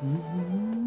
嗯。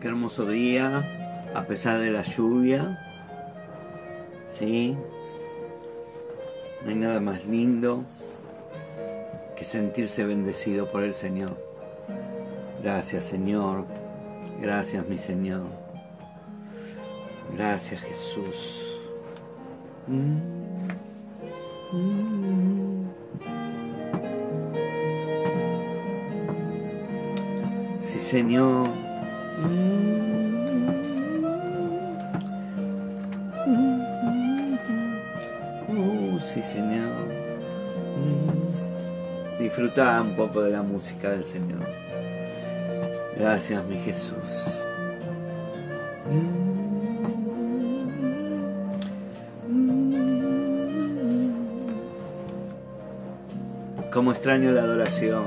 Qué hermoso día, a pesar de la lluvia. Sí, no hay nada más lindo que sentirse bendecido por el Señor. Gracias Señor, gracias mi Señor. Gracias Jesús. Mm. Mm. Señor. Oh, sí Señor. Disfruta un poco de la música del Señor. Gracias, mi Jesús. Como extraño la adoración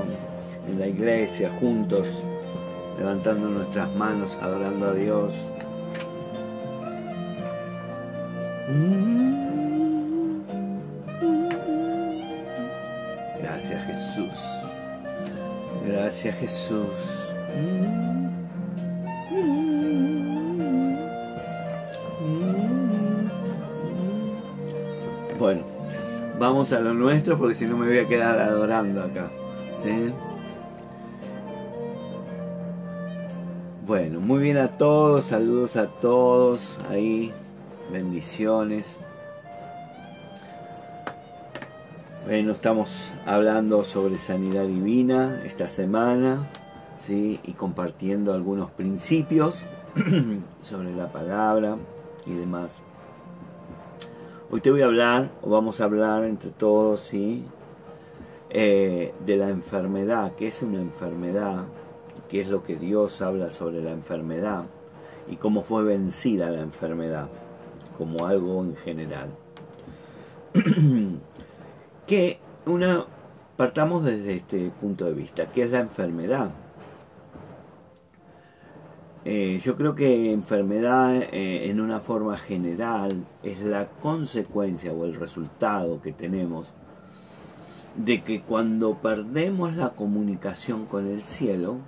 en la iglesia, juntos, levantando nuestras manos, adorando a Dios. Gracias Jesús. Gracias Jesús. Bueno, vamos a lo nuestro porque si no me voy a quedar adorando acá. ¿sí? Bueno, muy bien a todos, saludos a todos ahí, bendiciones. Bueno, estamos hablando sobre sanidad divina esta semana, ¿sí? y compartiendo algunos principios sobre la palabra y demás. Hoy te voy a hablar, o vamos a hablar entre todos, ¿sí? Eh, de la enfermedad, qué es una enfermedad, qué es lo que Dios habla sobre la enfermedad y cómo fue vencida la enfermedad, como algo en general. que una partamos desde este punto de vista, ¿qué es la enfermedad? Eh, yo creo que enfermedad eh, en una forma general es la consecuencia o el resultado que tenemos de que cuando perdemos la comunicación con el cielo,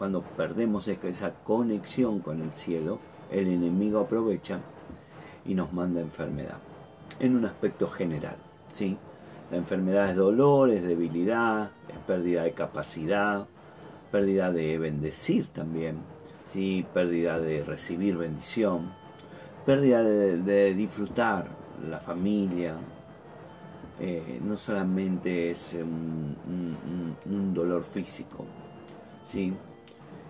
cuando perdemos esa conexión con el cielo, el enemigo aprovecha y nos manda enfermedad, en un aspecto general. ¿sí? La enfermedad es dolor, es debilidad, es pérdida de capacidad, pérdida de bendecir también, ¿sí? pérdida de recibir bendición, pérdida de, disfrutar la familia. Eh, no solamente es un, dolor físico, ¿sí?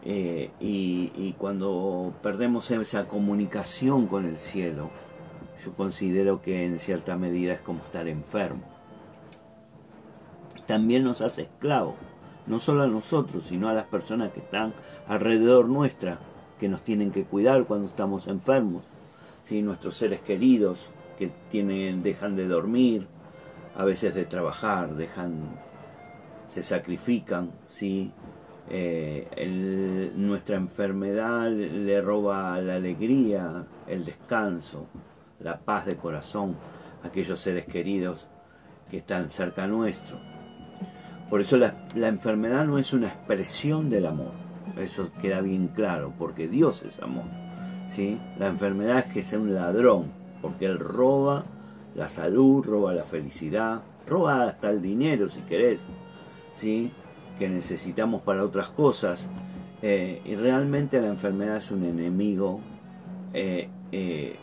Eh, y, y cuando perdemos esa comunicación con el cielo, yo considero que en cierta medida es como estar enfermo. También nos hace esclavos no solo a nosotros, sino a las personas que están alrededor nuestra, que nos tienen que cuidar cuando estamos enfermos, ¿sí? nuestros seres queridos que tienen, dejan de dormir, a veces de trabajar, dejan, se sacrifican, ¿sí? Eh, nuestra enfermedad le roba la alegría, el descanso, la paz de corazón a aquellos seres queridos que están cerca nuestro. Por eso la, enfermedad no es una expresión del amor. Eso queda bien claro, porque Dios es amor. ¿sí? La enfermedad es que sea un ladrón, porque Él roba la salud, roba la felicidad, roba hasta el dinero si querés, ¿sí? Que necesitamos para otras cosas. Eh, y realmente la enfermedad es un enemigo eh, eh,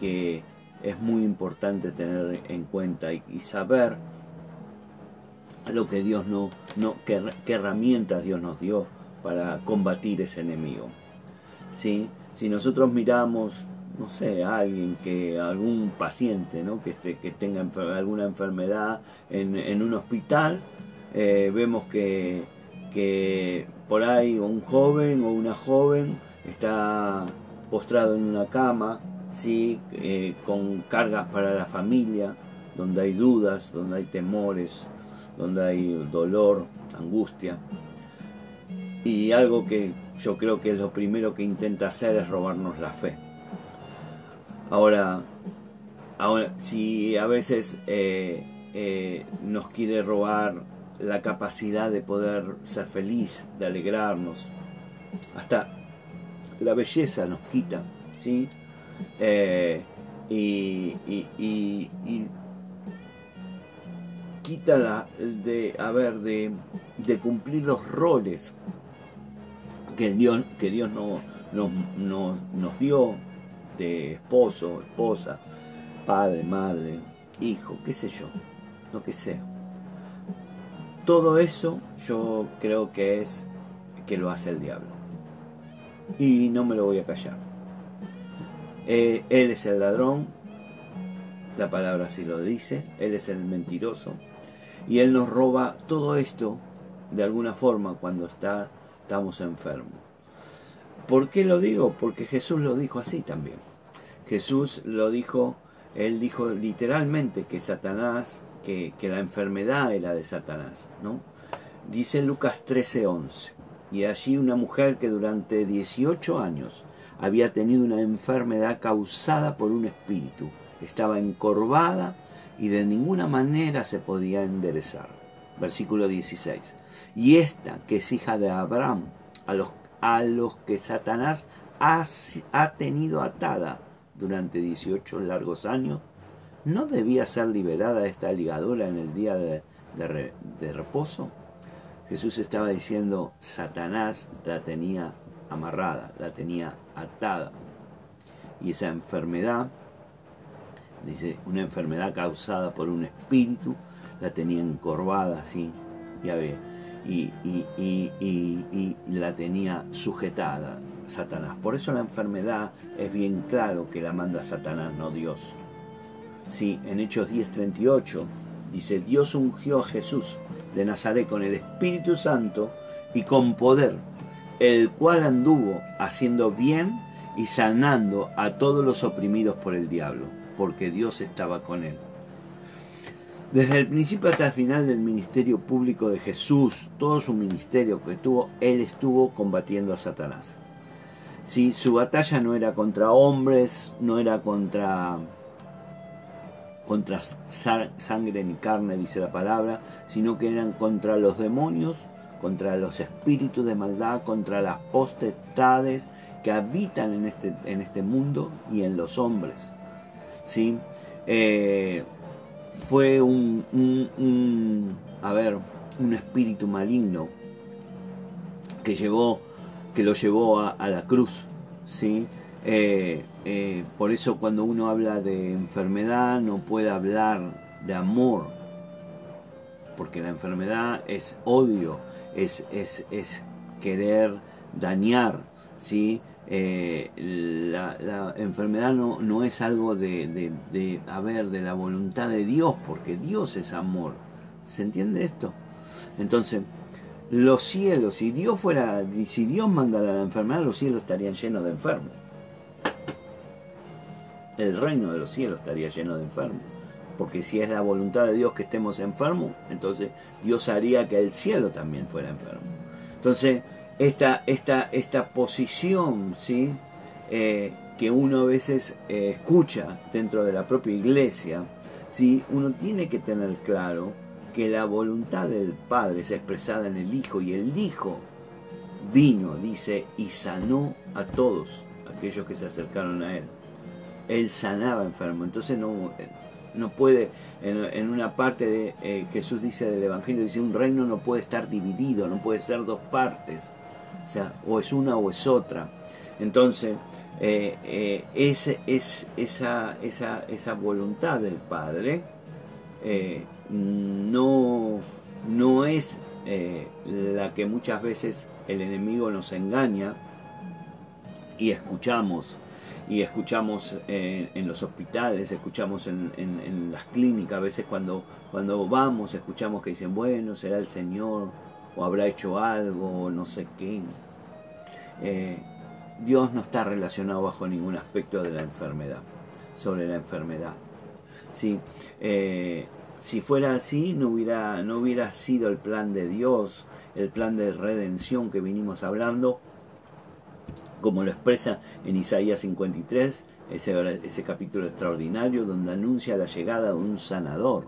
que es muy importante tener en cuenta y, saber lo que Dios no, no qué, herramientas Dios nos dio para combatir ese enemigo. ¿Sí? Si nosotros miramos, no sé, a alguien que, algún paciente ¿no? que, esté, que tenga alguna enfermedad en, un hospital, eh, vemos que, que por ahí un joven o una joven está postrado en una cama, ¿sí? Eh, con cargas para la familia, donde hay dudas, donde hay temores, donde hay dolor, angustia. Y algo que yo creo que es lo primero que intenta hacer es robarnos la fe. Ahora, ahora si a veces eh, nos quiere robar la capacidad de poder ser feliz, de alegrarnos, hasta la belleza nos quita, ¿sí? Eh, y, quita la, de, a ver, de, cumplir los roles que Dios, que Dios no, nos dio de esposo, esposa, padre, madre, hijo, qué sé yo, lo que sea. Todo eso yo creo que es que lo hace el diablo. Y no me lo voy a callar. Eh, él es el ladrón, la palabra así lo dice, Él es el mentiroso. Y Él nos roba todo esto de alguna forma cuando está, estamos enfermos. ¿Por qué lo digo? Porque Jesús lo dijo así también. Jesús lo dijo, Él dijo literalmente que Satanás, que, la enfermedad era de Satanás, ¿no? Dice Lucas 13:11, y allí una mujer que durante 18 años había tenido una enfermedad causada por un espíritu. Estaba encorvada y de ninguna manera se podía enderezar. Versículo 16. Y esta, que es hija de Abraham, a los, a los que Satanás ha, ha tenido atada durante 18 largos años, ¿no debía ser liberada esta ligadura en el día de, reposo? Jesús estaba diciendo, Satanás la tenía amarrada, la tenía atada. Y esa enfermedad, dice, una enfermedad causada por un espíritu, la tenía encorvada así, ya ve, y, la tenía sujetada Satanás. Por eso la enfermedad es bien claro que la manda Satanás, no Dios. Sí, en Hechos 10:38 dice, Dios ungió a Jesús de Nazaret con el Espíritu Santo y con poder el cual anduvo haciendo bien y sanando a todos los oprimidos por el diablo, porque Dios estaba con él. Desde el principio hasta el final del ministerio público de Jesús, todo su ministerio que tuvo, él estuvo combatiendo a Satanás. Si su batalla no era contra hombres, no era contra contra sangre ni carne, dice la palabra, sino que eran contra los demonios contra los espíritus de maldad, contra las potestades que habitan en este, en este mundo y en los hombres. ¿sí? Eh, fue un, a ver, un espíritu maligno que, llevó, que lo llevó a, la cruz. ¿sí? Eh, eh, por eso cuando uno habla de enfermedad no puede hablar de amor, porque la enfermedad es odio, es, es, querer dañar, ¿sí? Eh, la, enfermedad no, no, es algo de, de, de, de la voluntad de Dios, porque Dios es amor. ¿Se entiende esto? Entonces, los cielos, si Dios fuera, si Dios mandara la enfermedad, los cielos estarían llenos de enfermos. El reino de los cielos estaría lleno de enfermos porque si es la voluntad de Dios que estemos enfermos, entonces Dios haría que el cielo también fuera enfermo. Entonces, esta, esta, esta posición ¿sí? Eh, que uno a veces eh, escucha dentro de la propia iglesia, ¿sí? uno tiene que tener claro que la voluntad del Padre es expresada en el Hijo y el Hijo vino, dice, y sanó a todos aquellos que se acercaron a Él. Él sanaba enfermo. Entonces no, no puede, en, una parte de eh, Jesús dice del Evangelio, dice un reino no puede estar dividido, no puede ser dos partes, o sea, o es una o es otra. Entonces, eh, es, es esa, esa, esa, voluntad del Padre no, no es la que muchas veces el enemigo nos engaña y escuchamos y escuchamos en los hospitales, escuchamos en, en, las clínicas, a veces cuando, cuando vamos escuchamos que dicen, bueno, será el Señor, o habrá hecho algo, o no sé qué. Eh, Dios no está relacionado bajo ningún aspecto de la enfermedad, sobre la enfermedad. ¿sí? Eh, si fuera así, no hubiera, no hubiera sido el plan de Dios, el plan de redención que vinimos hablando, como lo expresa en Isaías 53, ese, ese capítulo extraordinario donde anuncia la llegada de un sanador.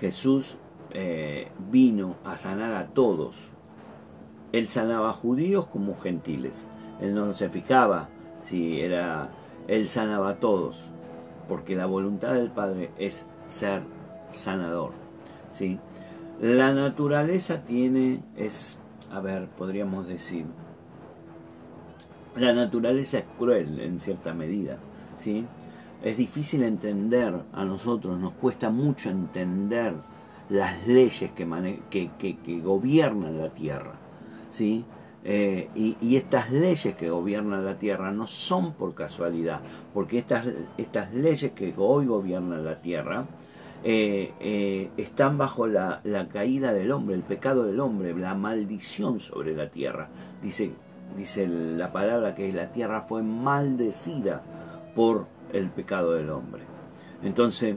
Jesús eh, vino a sanar a todos. Él sanaba judíos como gentiles. Él no se fijaba si era... Él sanaba a todos, porque la voluntad del Padre es ser sanador. ¿sí? La naturaleza tiene, es, a ver, podríamos decir, la naturaleza es cruel en cierta medida, ¿sí? Es difícil entender a nosotros, nos cuesta mucho entender las leyes que, gobiernan la tierra, ¿sí? Eh, y, estas leyes que gobiernan la tierra no son por casualidad, porque estas, estas leyes que hoy gobiernan la tierra eh, eh, están bajo la, la, caída del hombre, el pecado del hombre, la maldición sobre la tierra. Dice dice la palabra que la tierra fue maldecida por el pecado del hombre. Entonces,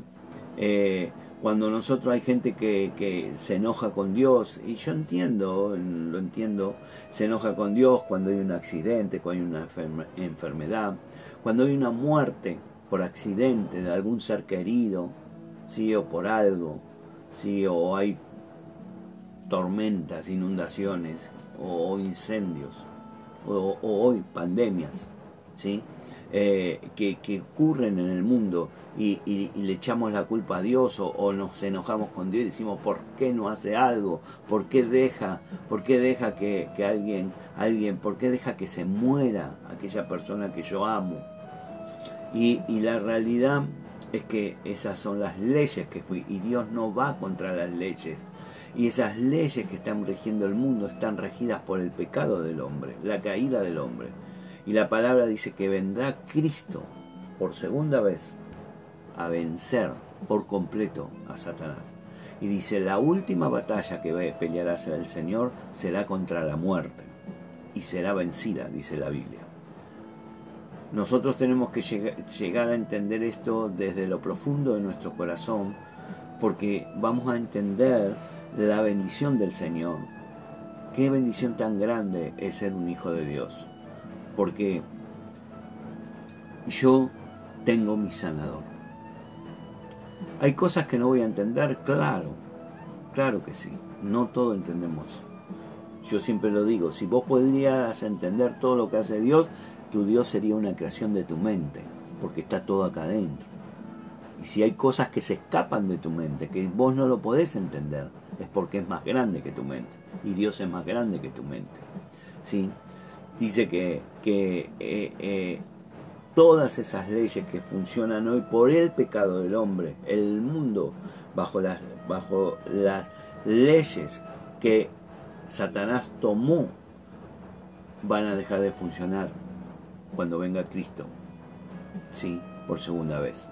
eh, cuando nosotros hay gente que, que, se enoja con Dios, y yo entiendo, lo entiendo, se enoja con Dios cuando hay un accidente, cuando hay una enfermedad, cuando hay una muerte por accidente de algún ser querido, sí, o por algo, sí, o hay tormentas, inundaciones o incendios o, hoy pandemias, ¿sí? Eh, que, ocurren en el mundo y, le echamos la culpa a Dios o, nos enojamos con Dios y decimos ¿por qué no hace algo? ¿Por qué deja, por qué deja que, alguien, alguien, por qué deja que se muera aquella persona que yo amo? Y la realidad es que esas son las leyes que fui y Dios no va contra las leyes y esas leyes que están regiendo el mundo están regidas por el pecado del hombre, la caída del hombre. Y la palabra dice que vendrá Cristo por segunda vez a vencer por completo a Satanás. Y dice, la última batalla que peleará el Señor será contra la muerte. Y será vencida, dice la Biblia. Nosotros tenemos que llegar a entender esto desde lo profundo de nuestro corazón, porque vamos a entender la bendición del Señor. Qué bendición tan grande es ser un hijo de Dios. Porque yo tengo mi sanador. Hay cosas que no voy a entender, claro, claro que sí, no todo entendemos. Yo siempre lo digo, si vos podrías entender todo lo que hace Dios, tu Dios sería una creación de tu mente, porque está todo acá adentro. Y si hay cosas que se escapan de tu mente, que vos no lo podés entender, es porque es más grande que tu mente. Y Dios es más grande que tu mente. ¿Sí? Dice que, que eh, eh, todas esas leyes que funcionan hoy por el pecado del hombre, el mundo, bajo las, bajo las leyes que Satanás tomó, van a dejar de funcionar cuando venga Cristo. Sí, por segunda vez.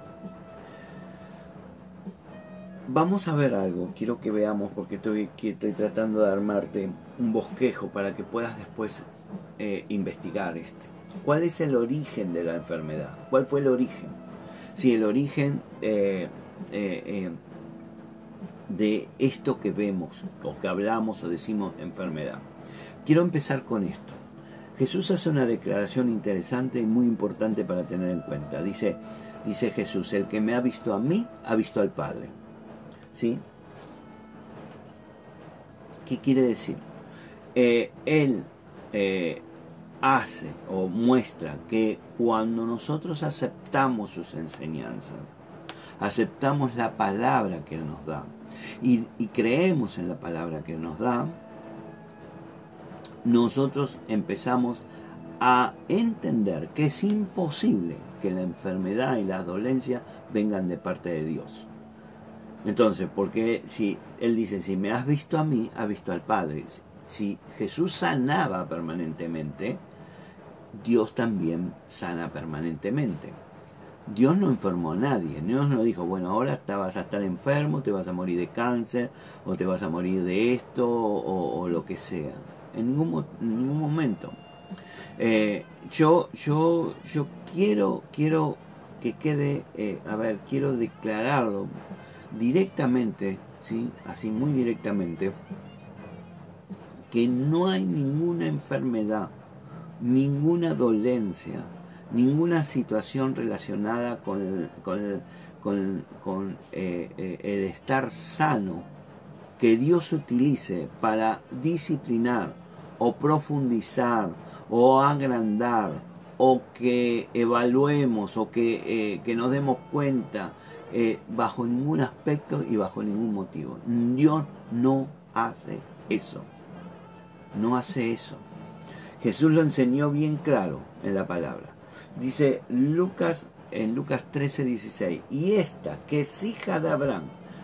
Vamos a ver algo, quiero que veamos porque estoy, estoy tratando de armarte un bosquejo para que puedas después eh, investigar este. ¿Cuál es el origen de la enfermedad? ¿Cuál fue el origen? Si el origen eh, eh, de esto que vemos, o que hablamos o decimos enfermedad. Quiero empezar con esto. Jesús hace una declaración interesante y muy importante para tener en cuenta. Dice, dice Jesús, el que me ha visto a mí, ha visto al Padre. ¿Sí? ¿Qué quiere decir? Eh, él eh, hace o muestra que cuando nosotros aceptamos sus enseñanzas, aceptamos la palabra que Él nos da y, y creemos en la palabra que Él nos da, nosotros empezamos a entender que es imposible que la enfermedad y la dolencia vengan de parte de Dios. Entonces, porque si él dice, si me has visto a mí, has visto al Padre. Si Jesús sanaba permanentemente, Dios también sana permanentemente. Dios no enfermó a nadie. Dios no dijo, bueno, ahora te vas a estar enfermo, te vas a morir de cáncer, o te vas a morir de esto, o, lo que sea. En ningún, ningún momento. Eh, yo, yo, yo quiero, quiero que quede, eh, a ver, quiero declararlo directamente, ¿sí? así muy directamente, que no hay ninguna enfermedad, ninguna dolencia, ninguna situación relacionada con, eh, eh, el estar sano que Dios utilice para disciplinar o profundizar o agrandar o que evaluemos o que, eh, que nos demos cuenta bajo ningún aspecto y bajo ningún motivo. Dios no hace eso. No hace eso. Jesús lo enseñó bien claro en la palabra. Dice Lucas en Lucas 13, 16, y esta que es hija de Abraham,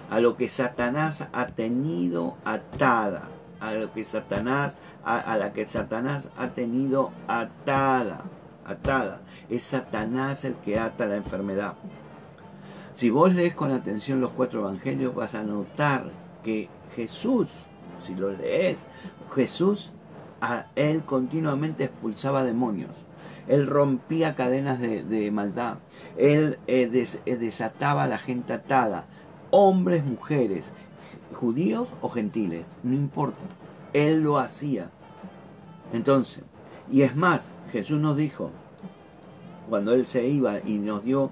a lo que Satanás ha tenido atada, a lo que Satanás, a, la que Satanás ha tenido atada, atada. Es Satanás el que ata la enfermedad. Si vos lees con atención los cuatro evangelios, vas a notar que Jesús, si lo lees, Jesús, a él continuamente expulsaba demonios. Él rompía cadenas de, maldad, él eh, eh, desataba a la gente atada, hombres, mujeres, judíos o gentiles, no importa, él lo hacía. Entonces, y es más, Jesús nos dijo, cuando él se iba y nos dio,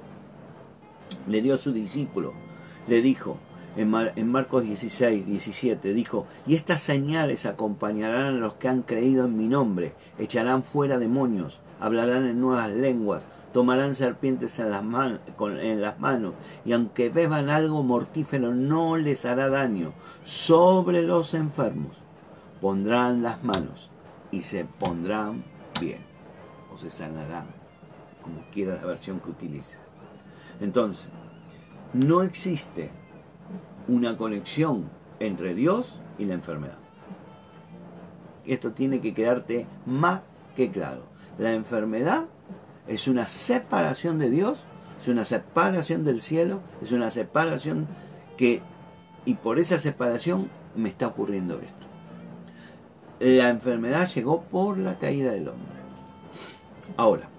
le dio a su discípulo, le dijo, en, Marcos 16, 17, dijo, y estas señales acompañarán a los que han creído en mi nombre, echarán fuera demonios, hablarán en nuevas lenguas, tomarán serpientes en las, en las manos, y aunque beban algo mortífero no les hará daño. Sobre los enfermos pondrán las manos y se pondrán bien, o se sanarán, como quiera la versión que utilices. Entonces, no existe una conexión entre Dios y la enfermedad. Esto tiene que quedarte más que claro. La enfermedad es una separación de Dios, es una separación del cielo, es una separación que, y por esa separación me está ocurriendo esto. La enfermedad llegó por la caída del hombre. Ahora,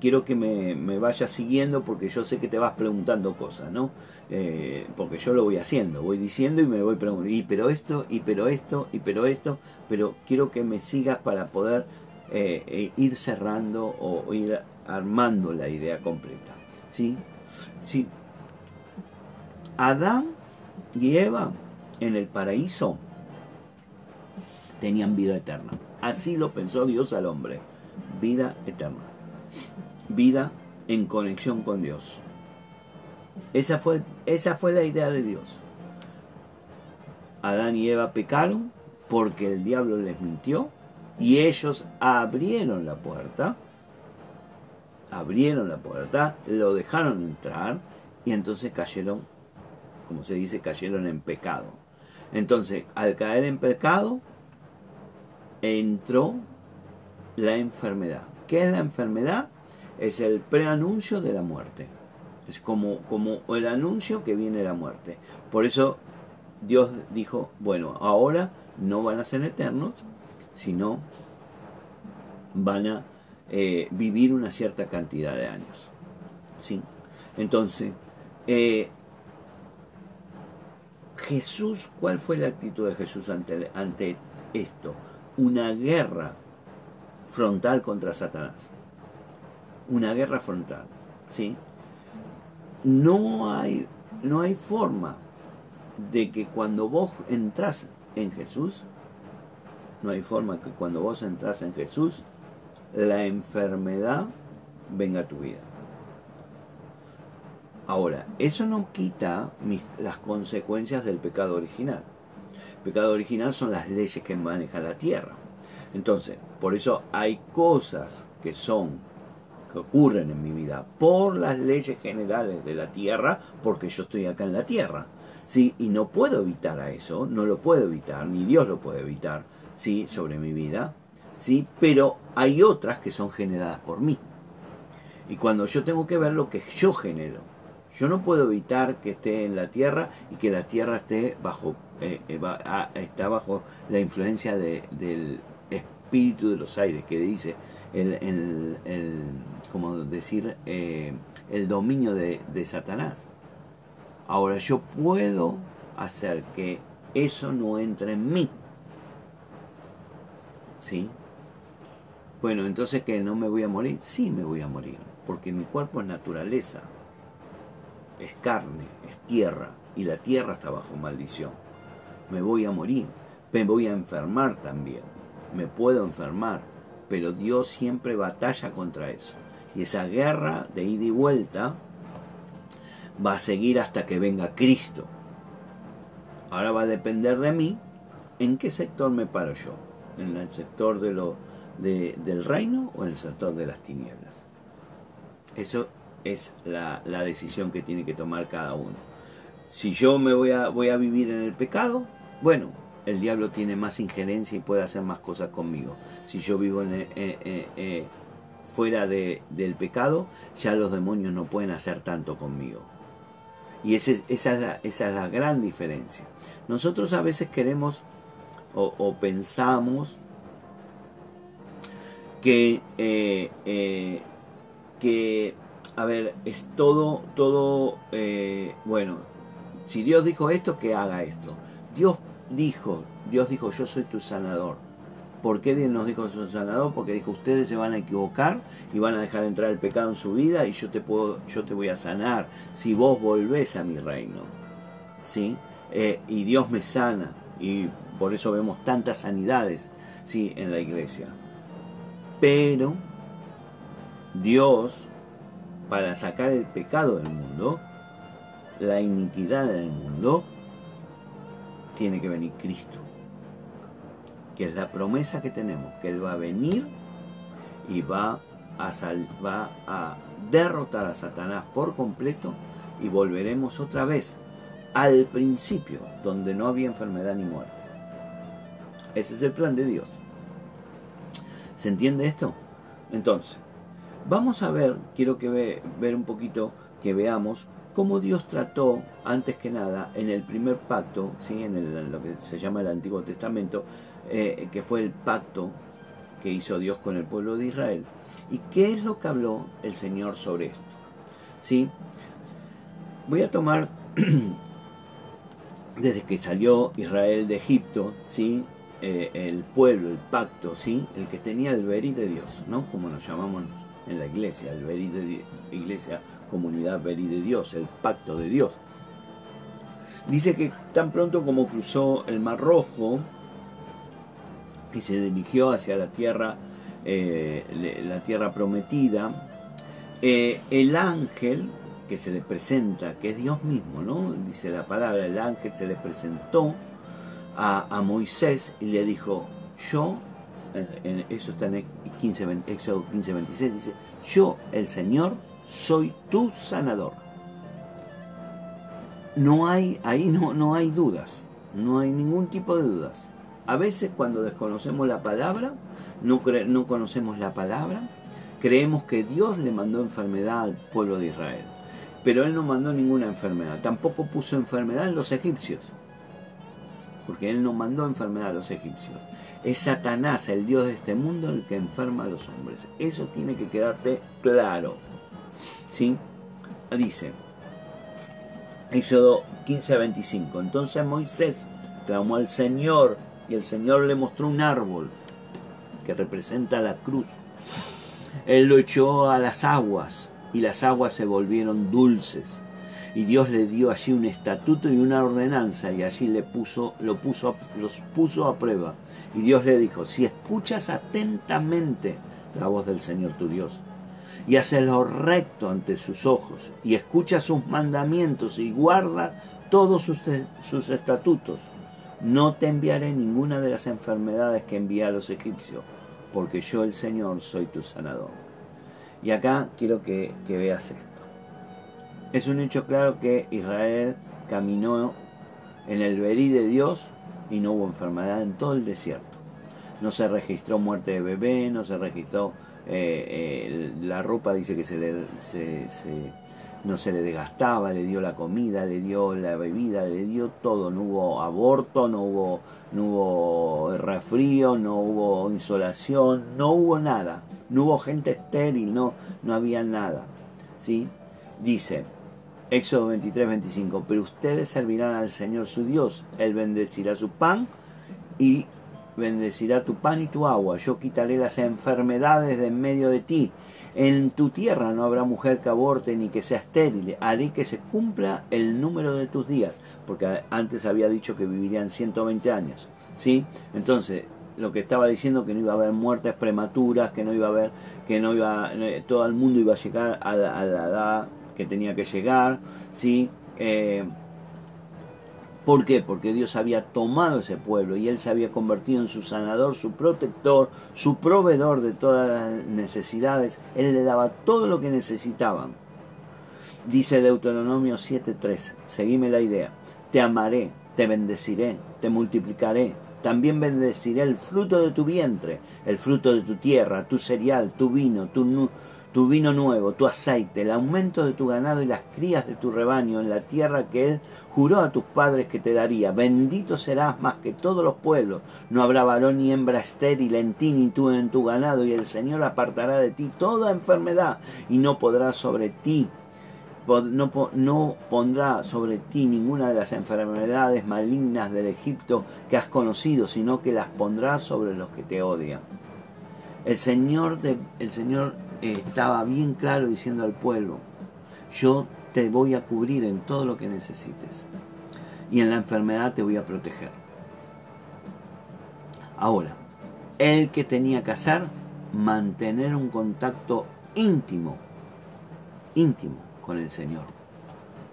quiero que me, me vayas siguiendo porque yo sé que te vas preguntando cosas, ¿no? Eh, porque yo lo voy haciendo, voy diciendo y me voy preguntando, y pero esto, y pero esto, y pero esto, pero quiero que me sigas para poder eh, eh, ir cerrando o, ir armando la idea completa. ¿Sí? ¿Sí? Adán y Eva en el paraíso tenían vida eterna. Así lo pensó Dios al hombre. Vida eterna. Vida en conexión con Dios. Esa fue, esa fue la idea de Dios. Adán y Eva pecaron porque el diablo les mintió y ellos abrieron la puerta, abrieron la puerta, lo dejaron entrar y entonces cayeron, como se dice, cayeron en pecado. Entonces, al caer en pecado, entró la enfermedad. ¿Qué es la enfermedad? Es el preanuncio de la muerte. Es como, como el anuncio que viene la muerte. Por eso Dios dijo, bueno, ahora no van a ser eternos, sino van a eh, vivir una cierta cantidad de años. ¿Sí? Entonces, eh, Jesús, ¿cuál fue la actitud de Jesús ante, ante esto? Una guerra frontal contra Satanás. Una guerra frontal. ¿Sí? no hay, no hay forma de que cuando vos entras en Jesús, no hay forma que cuando vos entras en Jesús, la enfermedad venga a tu vida. Ahora, eso no quita las consecuencias del pecado original. El pecado original son las leyes que maneja la tierra. Entonces, por eso hay cosas que son, que ocurren en mi vida por las leyes generales de la tierra, porque yo estoy acá en la tierra. ¿sí? Y no puedo evitar a eso, no lo puedo evitar, ni Dios lo puede evitar, ¿sí? Sobre mi vida, ¿sí? Pero hay otras que son generadas por mí. Y cuando yo tengo que ver lo que yo genero, yo no puedo evitar que esté en la tierra y que la tierra esté bajo, eh, eh, está bajo la influencia del espíritu de los aires, que dice el, el, como decir, eh, el dominio de, de Satanás. Ahora yo puedo hacer que eso no entre en mí. ¿Sí? Bueno, entonces que no me voy a morir. Sí me voy a morir, porque mi cuerpo es naturaleza. Es carne, es tierra, y la tierra está bajo maldición. Me voy a morir, me voy a enfermar también. Me puedo enfermar, pero Dios siempre batalla contra eso. Y esa guerra de ida y vuelta va a seguir hasta que venga Cristo. Ahora va a depender de mí en qué sector me paro yo, en el sector de lo, del reino o en el sector de las tinieblas. Eso es la, decisión que tiene que tomar cada uno. Si yo me voy a, voy a vivir en el pecado, bueno, el diablo tiene más injerencia y puede hacer más cosas conmigo. Si yo vivo en, eh, eh, eh, fuera de, del pecado, ya los demonios no pueden hacer tanto conmigo. Y esa, es la, esa es la gran diferencia. Nosotros a veces queremos o, pensamos que, eh, eh, que, a ver, es todo, todo, eh, bueno, si Dios dijo esto, que haga esto. Dios dijo, Dios dijo, yo soy tu sanador. ¿Por qué Dios nos dijo su sanador? Porque dijo, ustedes se van a equivocar y van a dejar entrar el pecado en su vida y yo te, puedo, yo te voy a sanar si vos volvés a mi reino. ¿Sí? Eh, y Dios me sana y por eso vemos tantas sanidades ¿sí? en la iglesia. Pero Dios, para sacar el pecado del mundo, la iniquidad del mundo, tiene que venir Cristo que es la promesa que tenemos, que Él va a venir y va a, derrotar a Satanás por completo y volveremos otra vez al principio, donde no había enfermedad ni muerte. Ese es el plan de Dios. ¿Se entiende esto? Entonces, vamos a ver, quiero que ve, ver un poquito, que veamos cómo Dios trató, antes que nada, en el primer pacto, ¿sí? en lo que se llama el Antiguo Testamento, eh, que fue el pacto que hizo Dios con el pueblo de Israel. ¿Y qué es lo que habló el Señor sobre esto? ¿Sí? Voy a tomar desde que salió Israel de Egipto, ¿sí? Eh, el pueblo, el pacto, ¿sí? el que tenía el verí de Dios, ¿no? como nos llamamos en la iglesia, el verí de iglesia, comunidad verí de Dios, el pacto de Dios. Dice que tan pronto como cruzó el Mar Rojo, y se dirigió hacia la tierra, eh, la tierra prometida, eh, el ángel que se le presenta, que es Dios mismo, ¿no? Dice la palabra, el ángel se le presentó a, Moisés y le dijo, yo, eso está en 15, Éxodo 15, 26, dice, yo, el Señor, soy tu sanador. No hay, ahí no, no hay dudas, no hay ningún tipo de dudas. A veces cuando desconocemos la palabra, no, no conocemos la palabra, creemos que Dios le mandó enfermedad al pueblo de Israel. Pero Él no mandó ninguna enfermedad. Tampoco puso enfermedad en los egipcios. Porque Él no mandó enfermedad a los egipcios. Es Satanás, el Dios de este mundo, el que enferma a los hombres. Eso tiene que quedarte claro. ¿Sí? Dice, Éxodo 15 a 25. Entonces Moisés clamó al Señor y el Señor le mostró un árbol que representa la cruz. Él lo echó a las aguas y las aguas se volvieron dulces. Y Dios le dio allí un estatuto y una ordenanza y allí le puso, lo puso, los puso a prueba. Y Dios le dijo, si escuchas atentamente la voz del Señor tu Dios y haces lo recto ante sus ojos y escuchas sus mandamientos y guarda todos sus, sus estatutos, no te enviaré ninguna de las enfermedades que envié a los egipcios, porque yo el Señor soy tu sanador. Y acá quiero que, veas esto. Es un hecho claro que Israel caminó en el verí de Dios y no hubo enfermedad en todo el desierto. No se registró muerte de bebé, no se registró eh, eh, la ropa, dice que se le, no se le desgastaba, le dio la comida, le dio la bebida, le dio todo. No hubo aborto, no hubo, no hubo resfrío, no hubo insolación, no hubo nada. No hubo gente estéril, no, no había nada. ¿sí? Dice, Éxodo 23, 25. Pero ustedes servirán al Señor su Dios. Él bendecirá su pan y bendecirá tu pan y tu agua. Yo quitaré las enfermedades de en medio de ti. En tu tierra no habrá mujer que aborte ni que sea estéril. Haré que se cumpla el número de tus días. Porque antes había dicho que vivirían 120 años. ¿Sí? Entonces, lo que estaba diciendo que no iba a haber muertes prematuras, que no iba a haber, que no iba, todo el mundo iba a llegar a la, la edad que tenía que llegar, ¿sí? Eh, ¿Por qué? Porque Dios había tomado ese pueblo y Él se había convertido en su sanador, su protector, su proveedor de todas las necesidades. Él le daba todo lo que necesitaban. Dice Deuteronomio 7.3, seguime la idea, te amaré, te bendeciré, te multiplicaré, también bendeciré el fruto de tu vientre, el fruto de tu tierra, tu cereal, tu vino, tu, tu vino nuevo, tu aceite, el aumento de tu ganado y las crías de tu rebaño en la tierra que Él juró a tus padres que te daría. Bendito serás más que todos los pueblos. No habrá varón ni hembra estéril en ti ni tú en tu ganado, y el Señor apartará de ti toda enfermedad y no podrá sobre ti no, pondrá sobre ti ninguna de las enfermedades malignas del Egipto que has conocido, sino que las pondrá sobre los que te odian. El Señor, el Señor estaba bien claro diciendo al pueblo, yo te voy a cubrir en todo lo que necesites y en la enfermedad te voy a proteger. Ahora, el que tenía que hacer, mantener un contacto íntimo, íntimo con el Señor.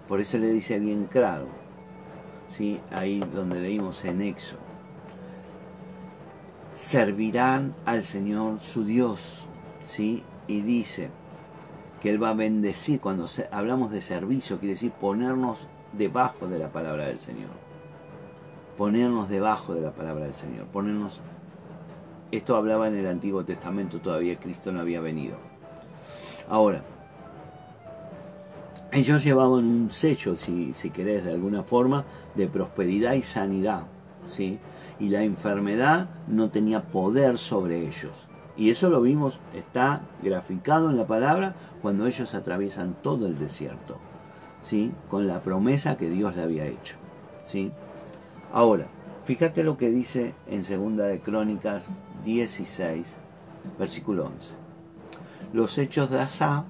Por eso le dice bien claro, ¿sí? ahí donde leímos en Éxodo, servirán al Señor su Dios, ¿sí? Y dice que Él va a bendecir, cuando hablamos de servicio, quiere decir ponernos debajo de la palabra del Señor. Ponernos debajo de la palabra del Señor. Ponernos. Esto hablaba en el Antiguo Testamento, todavía Cristo no había venido. Ahora, ellos llevaban un sello, si, si querés, de alguna forma, de prosperidad y sanidad. ¿sí? Y la enfermedad no tenía poder sobre ellos. Y eso lo vimos, está graficado en la palabra cuando ellos atraviesan todo el desierto, ¿sí? Con la promesa que Dios le había hecho, ¿sí? Ahora, fíjate lo que dice en Segunda de Crónicas 16, versículo 11. Los hechos de Asa,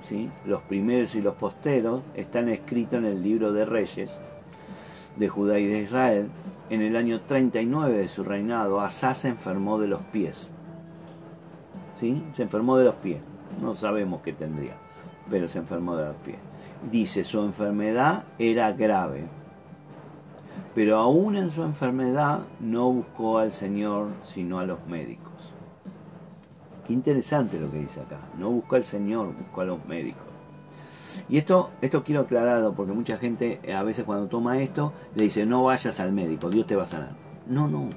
¿sí? los primeros y los posteros, están escritos en el libro de Reyes de Judá y de Israel. En el año 39 de su reinado, Asa se enfermó de los pies se enfermó de los pies. No sabemos qué tendría, pero se enfermó de los pies. Dice, su enfermedad era grave, pero aún en su enfermedad no buscó al Señor sino a los médicos. Qué interesante lo que dice acá. No buscó al Señor, buscó a los médicos. Y esto, esto quiero aclararlo porque mucha gente a veces cuando toma esto le dice no vayas al médico, Dios te va a sanar. No, no,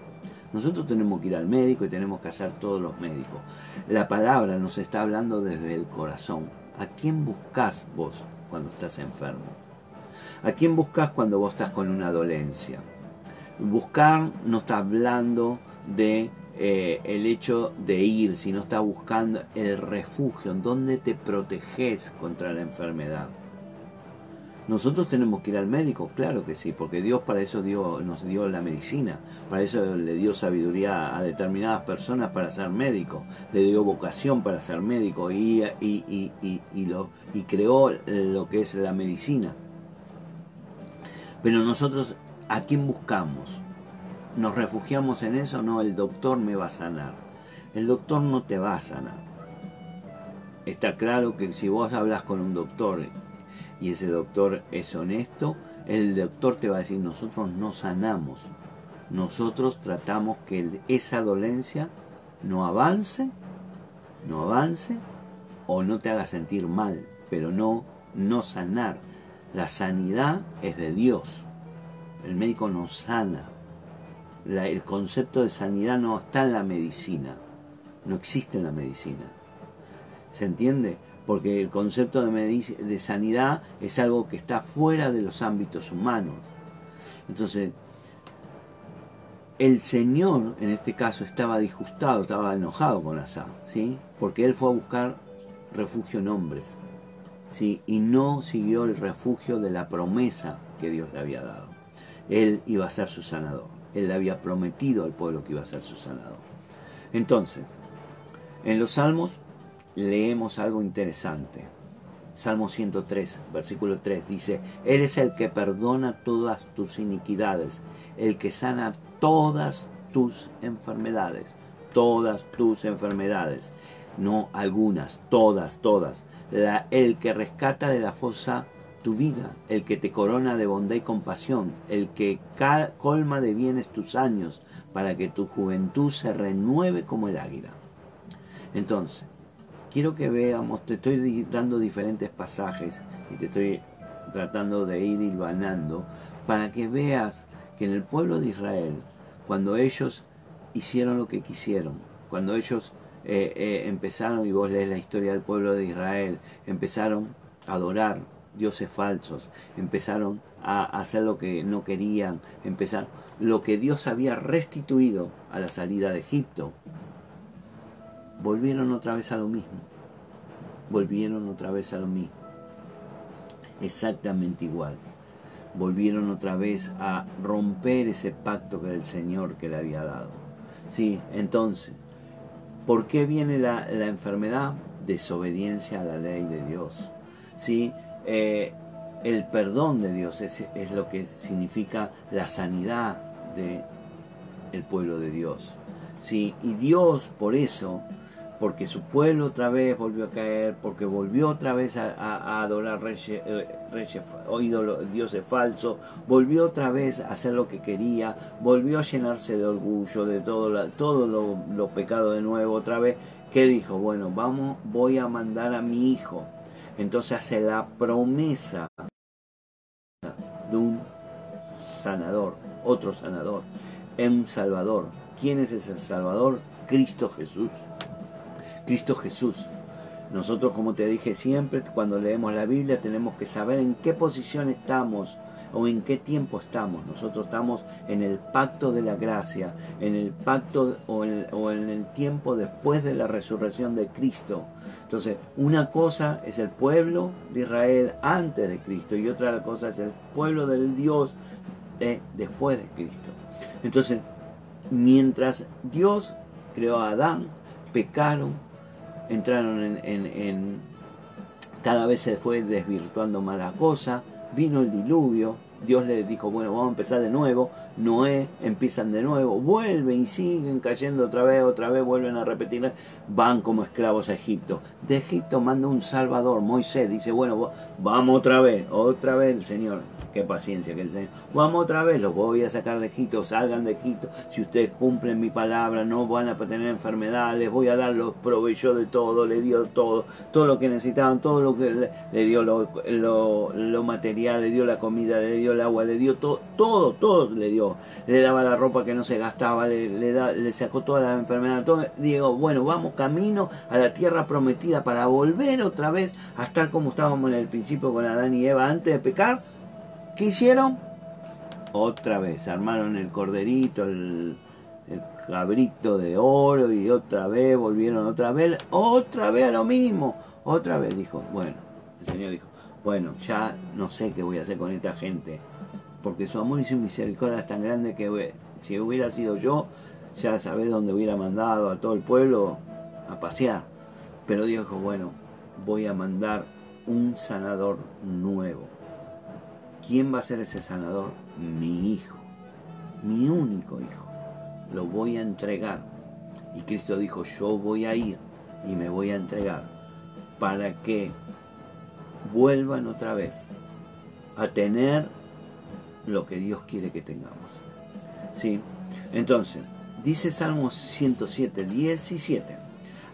nosotros tenemos que ir al médico y tenemos que hacer todos los médicos. La palabra nos está hablando desde el corazón. ¿A quién buscas vos cuando estás enfermo? ¿A quién buscas cuando vos estás con una dolencia? Buscar no está hablando de eh, el hecho de ir, sino está buscando el refugio, en donde te proteges contra la enfermedad. Nosotros tenemos que ir al médico, claro que sí, porque Dios para eso dio, nos dio la medicina, para eso le dio sabiduría a determinadas personas para ser médico, le dio vocación para ser médico y, y, y, lo, y creó lo que es la medicina. Pero nosotros, ¿a quién buscamos? ¿Nos refugiamos en eso? No, el doctor me va a sanar. El doctor no te va a sanar. Está claro que si vos hablas con un doctor y ese doctor es honesto, el doctor te va a decir, nosotros no sanamos, nosotros tratamos que esa dolencia no avance, no avance o no te haga sentir mal, pero no, no sanar. La sanidad es de Dios. El médico no sana. el concepto de sanidad no está en la medicina. No existe en la medicina. ¿Se entiende? Porque el concepto de, sanidad es algo que está fuera de los ámbitos humanos. Entonces, el Señor, en este caso, estaba disgustado, estaba enojado con Asa, ¿sí? Porque él fue a buscar refugio en hombres, ¿sí? Y no siguió el refugio de la promesa que Dios le había dado. Él iba a ser su sanador. Él le había prometido al pueblo que iba a ser su sanador. Entonces, en los Salmos leemos algo interesante. Salmo 103, versículo 3 dice, Él es el que perdona todas tus iniquidades, el que sana todas tus enfermedades, todas tus enfermedades, no algunas, todas, todas. El que rescata de la fosa tu vida, el que te corona de bondad y compasión, el que colma de bienes tus años, para que tu juventud se renueve como el águila. Entonces, quiero que veamos, te estoy dando diferentes pasajes y te estoy tratando de ir hilvanando para que veas que en el pueblo de Israel cuando ellos hicieron lo que quisieron, cuando ellos eh, eh, empezaron, y vos lees la historia del pueblo de Israel, empezaron a adorar dioses falsos, empezaron a hacer lo que no querían, empezaron lo que Dios había restituido a la salida de Egipto, volvieron otra vez a lo mismo, volvieron otra vez a lo mismo, exactamente igual volvieron otra vez a romper ese pacto que el Señor que le había dado. Sí, entonces, ¿por qué viene la, enfermedad? Desobediencia a la ley de Dios. Sí, eh, el perdón de Dios es, es, lo que significa la sanidad de el pueblo de Dios. Sí, y Dios por eso porque su pueblo otra vez volvió a caer, porque volvió otra vez a, adorar reyes, eh, dioses falsos, volvió otra vez a hacer lo que quería, volvió a llenarse de orgullo, de todo, lo, pecado de nuevo otra vez. ¿Qué dijo? Bueno, vamos, voy a mandar a mi hijo. Entonces hace la promesa de un sanador, otro sanador, un salvador. ¿Quién es ese salvador? Cristo Jesús. Cristo Jesús. Nosotros, como te dije siempre, cuando leemos la Biblia tenemos que saber en qué posición estamos o en qué tiempo estamos. Nosotros estamos en el pacto de la gracia, en el pacto o en, el tiempo después de la resurrección de Cristo. Entonces, una cosa es el pueblo de Israel antes de Cristo y otra cosa es el pueblo del Dios después de Cristo. Entonces, mientras Dios creó a Adán, pecaron, entraron en, cada vez se fue desvirtuando más la cosa, vino el diluvio, Dios le dijo, bueno, vamos a empezar de nuevo, Noé empiezan de nuevo, vuelven y siguen cayendo otra vez, otra vez vuelven a repetir, van como esclavos a Egipto. De Egipto manda un Salvador, Moisés, dice, bueno, vamos otra vez, otra vez el Señor qué paciencia que el Señor. Vamos otra vez, los voy a sacar de Egipto, salgan de Egipto. Si ustedes cumplen mi palabra, no van a tener enfermedades, les voy a dar los proveyó de todo, le dio todo, todo lo que necesitaban, todo lo que le, dio lo, lo, material, le dio la comida, le dio el agua, le dio todo, todo, todo le dio. Le daba la ropa que no se gastaba, le, le, le sacó todas las enfermedades. Todo. Digo, bueno, vamos camino a la tierra prometida para volver otra vez a estar como estábamos en el principio con Adán y Eva antes de pecar ¿Qué hicieron? Otra vez, armaron el corderito, el, cabrito de oro y otra vez volvieron otra vez, otra vez a lo mismo. Otra vez dijo, bueno, el Señor dijo, bueno, ya no sé qué voy a hacer con esta gente, porque su amor y su misericordia es tan grande que si hubiera sido yo, ya sabés dónde hubiera mandado a todo el pueblo a pasear. Pero Dios dijo, bueno, voy a mandar un sanador nuevo. ¿Quién va a ser ese sanador? Mi hijo, mi único hijo. Lo voy a entregar. Y Cristo dijo, yo voy a ir y me voy a entregar para que vuelvan otra vez a tener lo que Dios quiere que tengamos. ¿Sí? Entonces, dice Salmos 107, 17,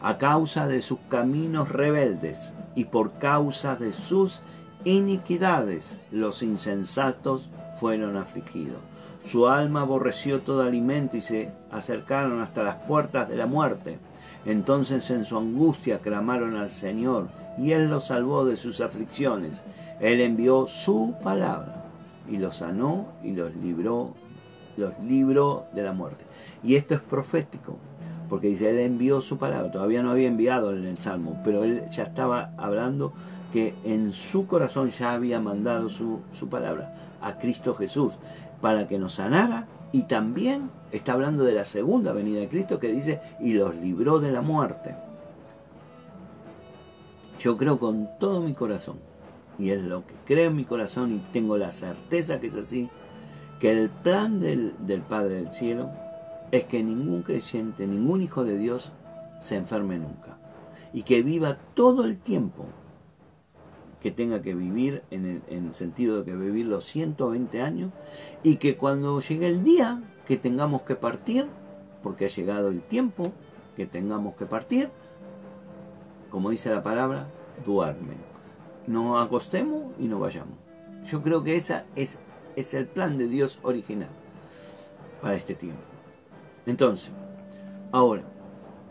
a causa de sus caminos rebeldes y por causa de sus iniquidades, los insensatos fueron afligidos. Su alma aborreció todo alimento y se acercaron hasta las puertas de la muerte. Entonces en su angustia clamaron al Señor y Él los salvó de sus aflicciones. Él envió su palabra y los sanó y los libró, los libró de la muerte. Y esto es profético, porque dice, Él envió su palabra. Todavía no había enviado en el Salmo, pero Él ya estaba hablando que en su corazón ya había mandado su, su palabra a Cristo Jesús para que nos sanara y también está hablando de la segunda venida de Cristo que dice y los libró de la muerte. Yo creo con todo mi corazón, y es lo que creo en mi corazón y tengo la certeza que es así, que el plan del, del Padre del Cielo es que ningún creyente, ningún hijo de Dios se enferme nunca y que viva todo el tiempo que tenga que vivir en el, en el, sentido de que vivir los 120 años y que cuando llegue el día que tengamos que partir, porque ha llegado el tiempo que tengamos que partir, como dice la palabra, duermen. No acostemos y no vayamos. Yo creo que esa es, es el plan de Dios original para este tiempo. Entonces, ahora,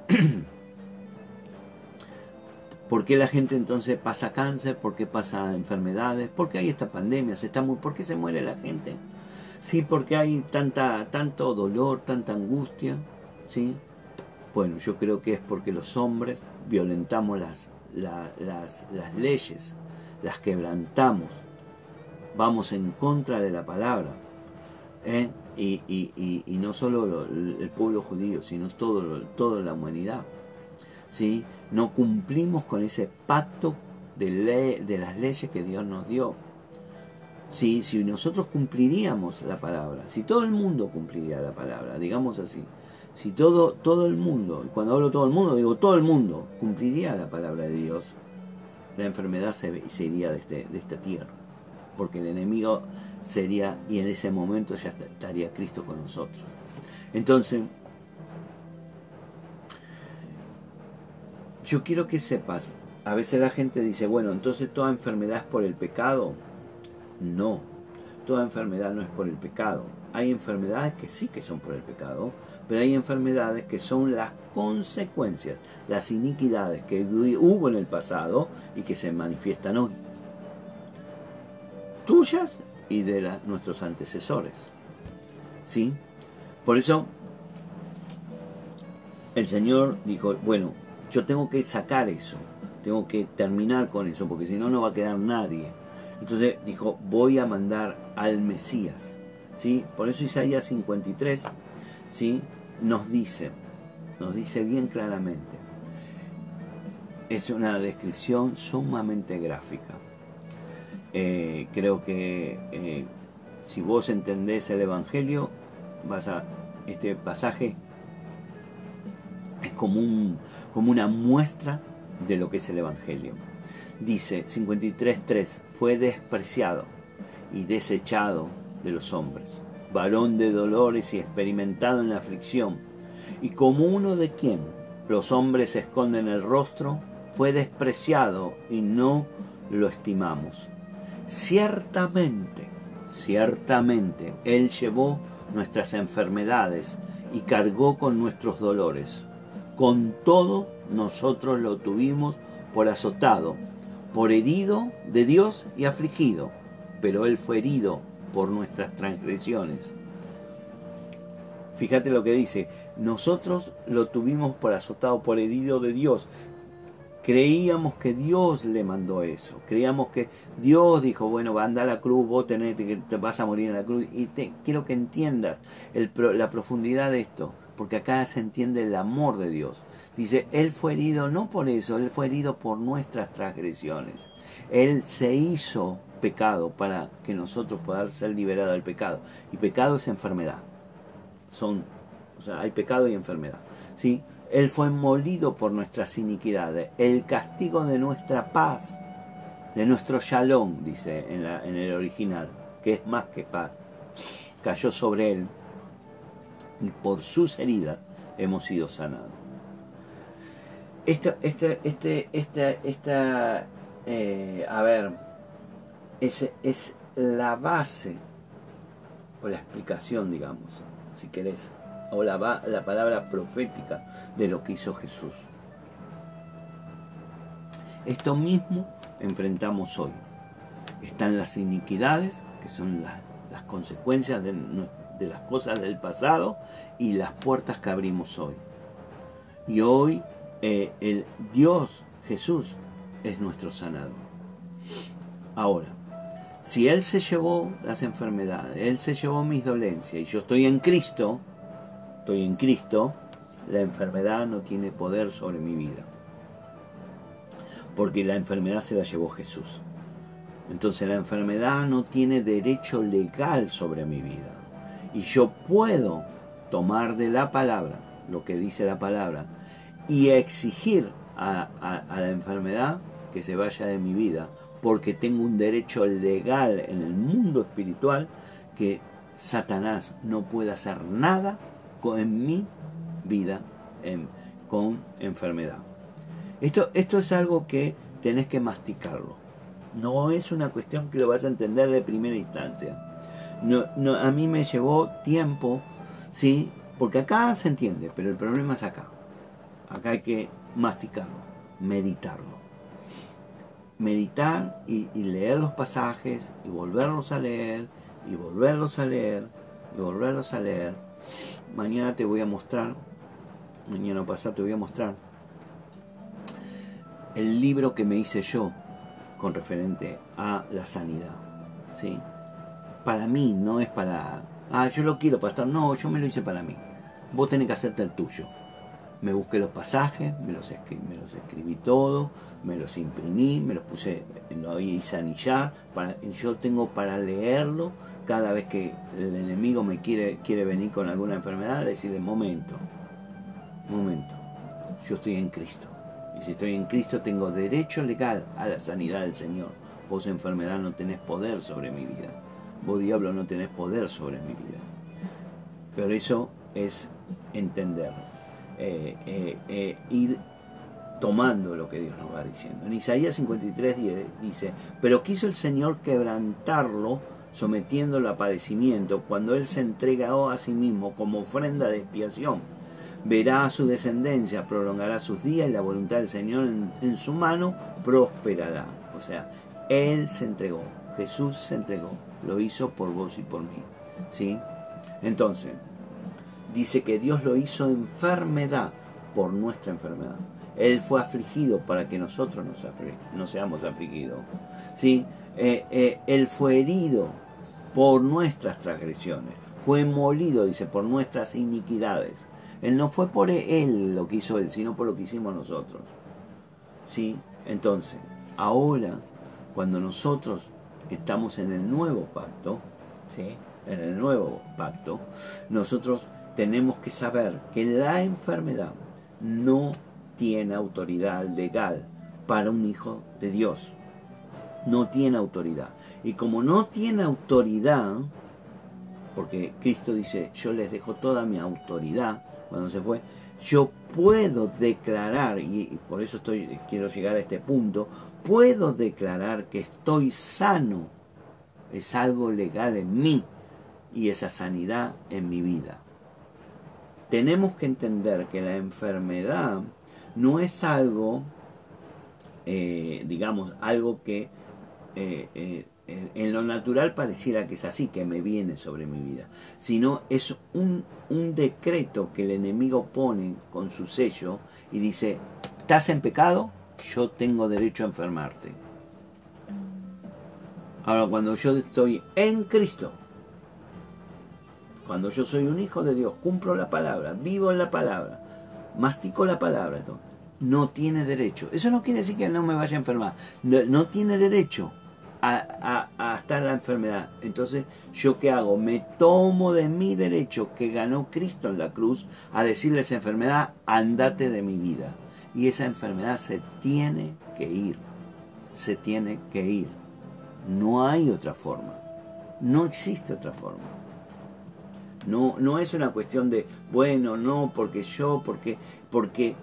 ¿por qué la gente entonces pasa cáncer? ¿Por qué pasa enfermedades? ¿Por qué hay esta pandemia? ¿Se está ¿Por qué se muere la gente? Sí, porque hay tanta, tanto dolor, tanta angustia. ¿sí? Bueno, yo creo que es porque los hombres violentamos las, la, las, las leyes, las quebrantamos, vamos en contra de la palabra. ¿eh? Y, y, y, no solo lo, el pueblo judío, sino todo, toda la humanidad. ¿sí? No cumplimos con ese pacto de, de las leyes que Dios nos dio. ¿sí? Si nosotros cumpliríamos la palabra, si todo el mundo cumpliría la palabra, digamos así, si todo, todo el mundo, y cuando hablo todo el mundo, digo todo el mundo, cumpliría la palabra de Dios, la enfermedad se, se iría de, este, de esta tierra. Porque el enemigo sería, y en ese momento ya estaría Cristo con nosotros. Entonces, yo quiero que sepas, a veces la gente dice, bueno, entonces toda enfermedad es por el pecado. No, toda enfermedad no es por el pecado. Hay enfermedades que sí que son por el pecado, pero hay enfermedades que son las consecuencias, las iniquidades que hubo en el pasado y que se manifiestan hoy. Tuyas y de nuestros antecesores. ¿Sí? Por eso el Señor dijo, bueno, yo tengo que sacar eso, tengo que terminar con eso, porque si no, no va a quedar nadie. Entonces dijo, voy a mandar al Mesías. ¿Sí? Por eso Isaías 53, ¿sí? nos dice, nos dice bien claramente, es una descripción sumamente gráfica. Eh, creo que eh, si vos entendés el Evangelio, vas a este pasaje es como, como una muestra de lo que es el Evangelio. Dice 53.3, fue despreciado y desechado de los hombres varón de dolores y experimentado en la aflicción, y como uno de quien los hombres esconden el rostro, fue despreciado y no lo estimamos. Ciertamente, ciertamente, Él llevó nuestras enfermedades y cargó con nuestros dolores. Con todo, nosotros lo tuvimos por azotado, por herido de Dios y afligido, pero Él fue herido por nuestras transgresiones. Fíjate lo que dice, nosotros lo tuvimos por azotado, por herido de Dios. Creíamos que Dios le mandó eso. Creíamos que Dios dijo, bueno, anda a la cruz, vos tenés, te vas a morir en la cruz. Y te, quiero que entiendas la profundidad de esto, porque acá se entiende el amor de Dios. Dice, Él fue herido no por eso, Él fue herido por nuestras transgresiones. Él se hizo pecado para que nosotros podamos ser liberados del pecado. Y pecado es enfermedad. Son, o sea, hay pecado y enfermedad. ¿sí? Él fue molido por nuestras iniquidades. El castigo de nuestra paz, de nuestro shalom, dice en, el original, que es más que paz, cayó sobre él y por sus heridas hemos sido sanados. Esta, este, este, esta, esta, eh, a ver, es, es la base o la explicación, digamos, si querés, o la, la palabra profética de lo que hizo Jesús. Esto mismo enfrentamos hoy. Están las iniquidades, que son las, consecuencias de, de las cosas del pasado, y las puertas que abrimos hoy. Y hoy eh, el Dios Jesús es nuestro sanador. Ahora, si Él se llevó las enfermedades, Él se llevó mis dolencias y yo estoy en Cristo, estoy en Cristo, la enfermedad no tiene poder sobre mi vida. Porque la enfermedad se la llevó Jesús. Entonces la enfermedad no tiene derecho legal sobre mi vida. Y yo puedo tomar de la palabra lo que dice la palabra y exigir a, la enfermedad que se vaya de mi vida, porque tengo un derecho legal en el mundo espiritual que Satanás no puede hacer nada en mi vida con enfermedad. Esto, esto es algo que tenés que masticarlo. No es una cuestión que lo vas a entender de primera instancia. No, no, a mí me llevó tiempo, ¿sí? Porque acá se entiende, pero el problema es acá. Acá hay que masticarlo, meditarlo. Meditar y, leer los pasajes y volverlos a leer y volverlos a leer y volverlos a leer. Mañana te voy a mostrar, mañana pasado te voy a mostrar el libro que me hice yo con referente a la sanidad. ¿sí? Para mí, no es para, ah, yo lo quiero, pastor. No, yo me lo hice para mí. Vos tenés que hacerte el tuyo me busqué los pasajes, me los, escribí, todo, me los imprimí, me los puse, lo hice anillar, para, yo tengo para leerlo cada vez que el enemigo me quiere, quiere venir con alguna enfermedad, decirle, momento, momento, yo estoy en Cristo. Y si estoy en Cristo tengo derecho legal a la sanidad del Señor. Vos enfermedad no tenés poder sobre mi vida. Vos diablo no tenés poder sobre mi vida. Pero eso es entenderlo. Eh, eh, eh, ir tomando lo que Dios nos va diciendo. En Isaías 53 dice, pero quiso el Señor quebrantarlo sometiéndolo a padecimiento cuando Él se entregó a sí mismo como ofrenda de expiación. Verá a su descendencia, prolongará sus días y la voluntad del Señor en, su mano prosperará. O sea, Él se entregó, Jesús se entregó, lo hizo por vos y por mí. ¿Sí? Entonces, dice que Dios lo hizo enfermedad por nuestra enfermedad. Él fue afligido para que nosotros no seamos afligidos. ¿Sí? Eh, eh, él fue herido por nuestras transgresiones. Fue molido, dice, por nuestras iniquidades. Él no fue por él lo que hizo él, sino por lo que hicimos nosotros. ¿Sí? Entonces, ahora, cuando nosotros estamos en el nuevo pacto, ¿sí? En el nuevo pacto, nosotros tenemos que saber que la enfermedad no tiene autoridad legal para un hijo de Dios. No tiene autoridad. Y como no tiene autoridad, porque Cristo dice, yo les dejo toda mi autoridad cuando se fue, yo puedo declarar, y por eso estoy, quiero llegar a este punto, puedo declarar que estoy sano. Es algo legal en mí y esa sanidad en mi vida tenemos que entender que la enfermedad no es algo, eh, digamos, algo que eh, eh, en lo natural pareciera que es así, que me viene sobre mi vida, sino es un, un decreto que el enemigo pone con su sello y dice, estás en pecado, yo tengo derecho a enfermarte. Ahora, cuando yo estoy en Cristo, cuando yo soy un hijo de Dios, cumplo la palabra, vivo en la palabra, mastico la palabra, no tiene derecho. Eso no quiere decir que no me vaya a enfermar. No, tiene derecho a, estar en la enfermedad. Entonces, ¿yo qué hago? Me tomo de mi derecho que ganó Cristo en la cruz a decirle a esa enfermedad, andate de mi vida. Y esa enfermedad se tiene que ir. Se tiene que ir. No hay otra forma. No existe otra forma. No, no es una cuestión de, bueno, no, porque yo, porque, porque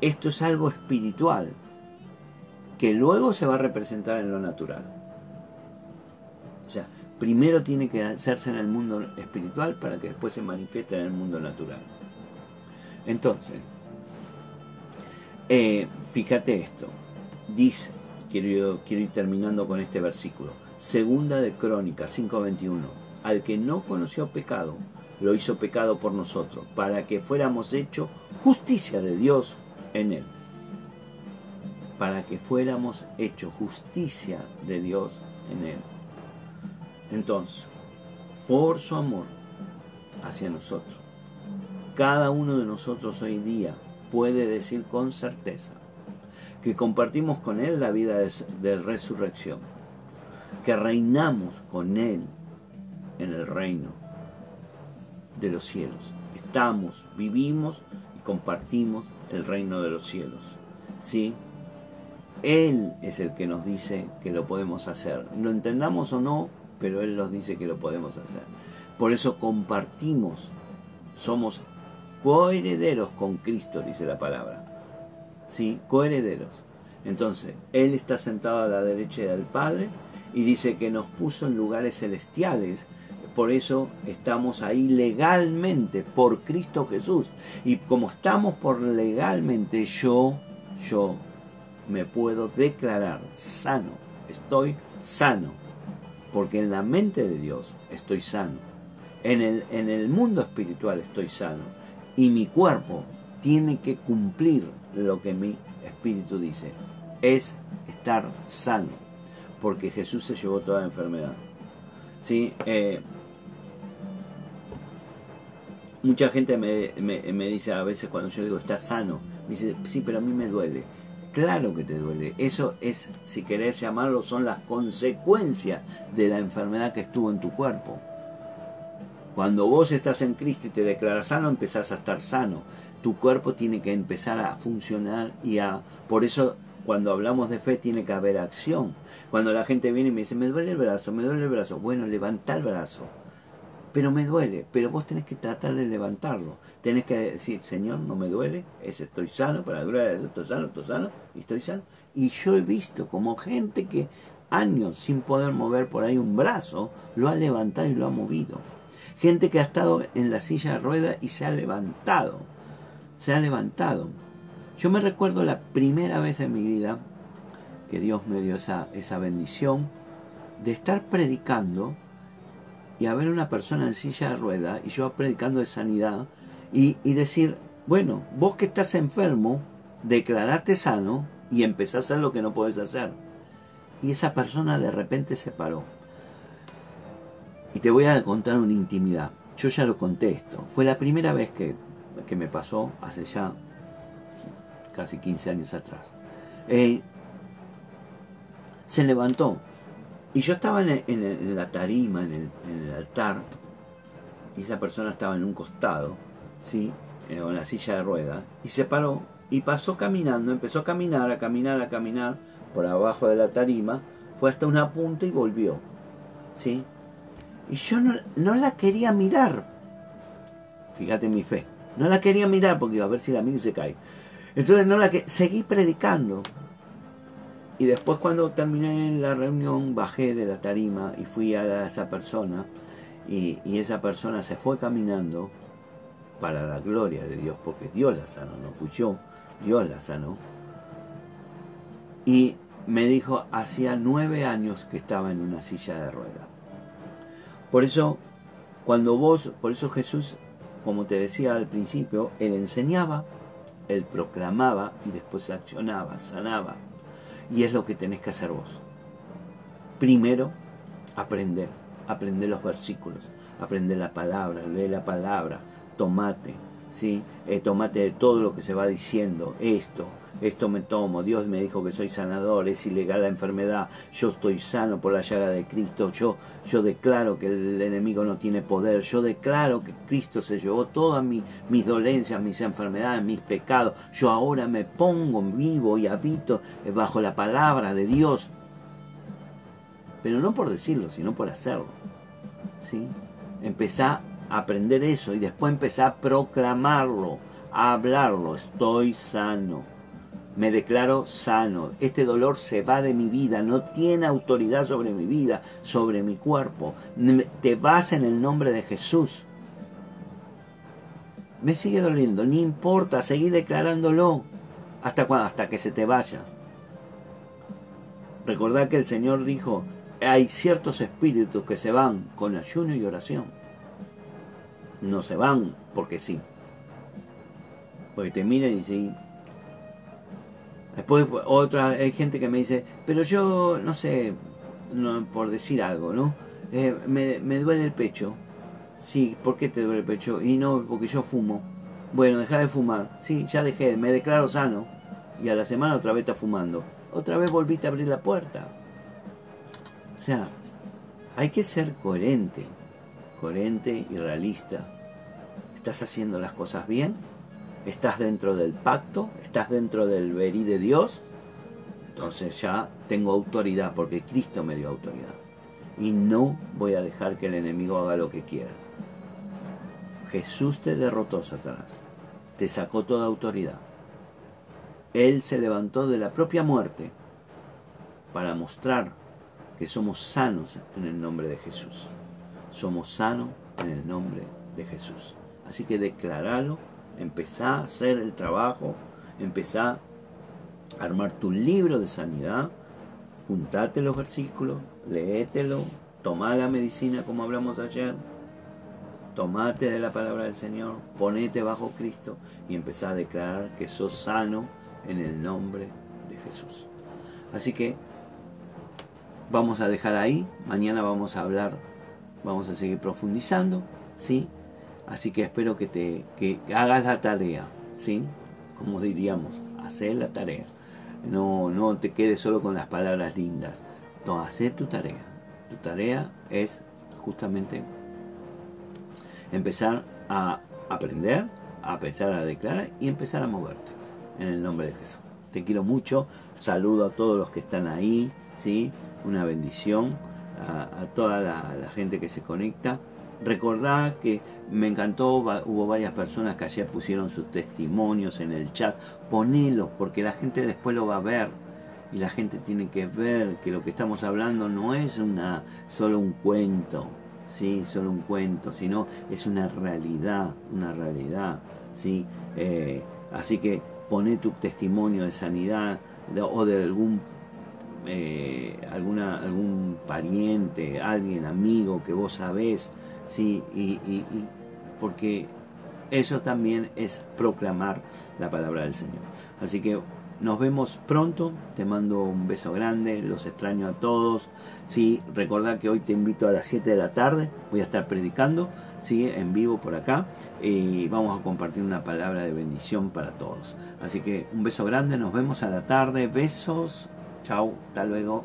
esto es algo espiritual que luego se va a representar en lo natural. O sea, primero tiene que hacerse en el mundo espiritual para que después se manifieste en el mundo natural. Entonces, eh, fíjate esto, dice, quiero, quiero ir terminando con este versículo, segunda de Crónicas 5.21, al que no conoció pecado, lo hizo pecado por nosotros, para que fuéramos hecho justicia de Dios en él. Para que fuéramos hecho justicia de Dios en él. Entonces, por su amor hacia nosotros, cada uno de nosotros hoy día puede decir con certeza que compartimos con Él la vida de, resurrección, que reinamos con Él en el reino de los cielos. Estamos, vivimos y compartimos el reino de los cielos. ¿Sí? Él es el que nos dice que lo podemos hacer. Lo entendamos o no, pero Él nos dice que lo podemos hacer. Por eso compartimos, somos coherederos con Cristo, dice la palabra. ¿Sí? Coherederos. Entonces, Él está sentado a la derecha del Padre y dice que nos puso en lugares celestiales. Por eso estamos ahí legalmente por Cristo Jesús. Y como estamos por legalmente, yo, yo me puedo declarar sano. Estoy sano. Porque en la mente de Dios estoy sano. En el, en el mundo espiritual estoy sano y mi cuerpo tiene que cumplir lo que mi espíritu dice. Es estar sano, porque Jesús se llevó toda la enfermedad. ¿Sí? Eh, mucha gente me, me, dice a veces cuando yo digo está sano, me dice, sí, pero a mí me duele. Claro que te duele. Eso es, si querés llamarlo, son las consecuencias de la enfermedad que estuvo en tu cuerpo. Cuando vos estás en Cristo y te declaras sano, empezás a estar sano. Tu cuerpo tiene que empezar a funcionar y a... Por eso cuando hablamos de fe tiene que haber acción. Cuando la gente viene y me dice, me duele el brazo, me duele el brazo. Bueno, levanta el brazo. Pero me duele, pero vos tenés que tratar de levantarlo. Tenés que decir, Señor, no me duele, es, estoy sano, para Dios, estoy sano, estoy sano, y estoy sano. Y yo he visto como gente que años sin poder mover por ahí un brazo, lo ha levantado y lo ha movido. Gente que ha estado en la silla de ruedas y se ha levantado. Se ha levantado. Yo me recuerdo la primera vez en mi vida que Dios me dio esa, esa bendición de estar predicando y haber una persona en silla de ruedas y yo predicando de sanidad y, y decir, bueno, vos que estás enfermo, declarate sano y empezás a hacer lo que no puedes hacer. Y esa persona de repente se paró y te voy a contar una intimidad. Yo ya lo conté esto. Fue la primera vez que, me pasó hace ya casi 15 años atrás. se levantó. Y yo estaba en, la tarima, en el, altar, y esa persona estaba en un costado, ¿sí? en la silla de ruedas, y se paró y pasó caminando, empezó a caminar, a caminar, a caminar por abajo de la tarima, fue hasta una punta y volvió. ¿sí? Y yo no, la quería mirar. Fíjate mi fe. No la quería mirar porque iba a ver si la miro y se cae. Entonces no la que seguí predicando. Y después cuando terminé la reunión bajé de la tarima y fui a esa persona y, esa persona se fue caminando para la gloria de Dios, porque Dios la sanó, no fui yo, Dios la sanó. Y me dijo, hacía nueve años que estaba en una silla de ruedas. Por eso, cuando vos, por eso Jesús, como te decía al principio, él enseñaba, él proclamaba y después accionaba, sanaba. Y es lo que tenés que hacer vos. Primero, aprender, aprender los versículos, aprender la palabra, leer la palabra, tomate, ¿sí? Eh, tomate de todo lo que se va diciendo, esto, esto me tomo, Dios me dijo que soy sanador, es ilegal la enfermedad, yo estoy sano por la llaga de Cristo, yo, yo declaro que el enemigo no tiene poder, yo declaro que Cristo se llevó todas mis dolencias, mis enfermedades, mis pecados, yo ahora me pongo vivo y habito bajo la palabra de Dios, pero no por decirlo, sino por hacerlo. ¿sí? Empezá aprender eso y después empezar a proclamarlo, a hablarlo. Estoy sano. Me declaro sano. Este dolor se va de mi vida. No tiene autoridad sobre mi vida, sobre mi cuerpo. Te vas en el nombre de Jesús. Me sigue doliendo. No importa. Seguí declarándolo. ¿Hasta cuándo? Hasta que se te vaya. Recordad que el Señor dijo, hay ciertos espíritus que se van con ayuno y oración. No se van porque sí. Porque te miran y dicen... Después otra, hay gente que me dice, pero yo no sé, no, por decir algo, ¿no? Eh, me, me duele el pecho. Sí, ¿por qué te duele el pecho? Y no, porque yo fumo. Bueno, deja de fumar. Sí, ya dejé, me declaro sano. Y a la semana otra vez está fumando. Otra vez volviste a abrir la puerta. O sea, hay que ser coherente, coherente y realista. ¿Estás haciendo las cosas bien? ¿Estás dentro del pacto? ¿Estás dentro del verí de Dios? Entonces ya tengo autoridad porque Cristo me dio autoridad. Y no voy a dejar que el enemigo haga lo que quiera. Jesús te derrotó, Satanás. Te sacó toda autoridad. Él se levantó de la propia muerte para mostrar que somos sanos en el nombre de Jesús. Somos sanos en el nombre de Jesús. Así que declaralo, empezá a hacer el trabajo, empezá a armar tu libro de sanidad, juntate los versículos, léetelo, toma la medicina como hablamos ayer, tomate de la palabra del Señor, ponete bajo Cristo y empezá a declarar que sos sano en el nombre de Jesús. Así que vamos a dejar ahí. Mañana vamos a hablar, vamos a seguir profundizando, ¿sí? Así que espero que te que hagas la tarea, ¿sí? Como diríamos, hacer la tarea. No, no te quedes solo con las palabras lindas. No, hacer tu tarea. Tu tarea es justamente empezar a aprender, a pensar, a declarar y empezar a moverte. En el nombre de Jesús. Te quiero mucho. Saludo a todos los que están ahí, ¿sí? una bendición a, toda la, gente que se conecta. Recordad que me encantó, hubo varias personas que ayer pusieron sus testimonios en el chat. Ponelos, porque la gente después lo va a ver. Y la gente tiene que ver que lo que estamos hablando no es una solo un cuento, sí, solo un cuento, sino es una realidad, una realidad, sí. Eh, así que poné tu testimonio de sanidad o de algún eh, alguna, algún pariente, alguien, amigo que vos sabés, ¿sí? Y, porque eso también es proclamar la palabra del Señor. Así que nos vemos pronto, te mando un beso grande, los extraño a todos. Sí, recordad que hoy te invito a las 7 de la tarde, voy a estar predicando, sí, en vivo por acá y vamos a compartir una palabra de bendición para todos. Así que un beso grande, nos vemos a la tarde, besos Chao, hasta luego.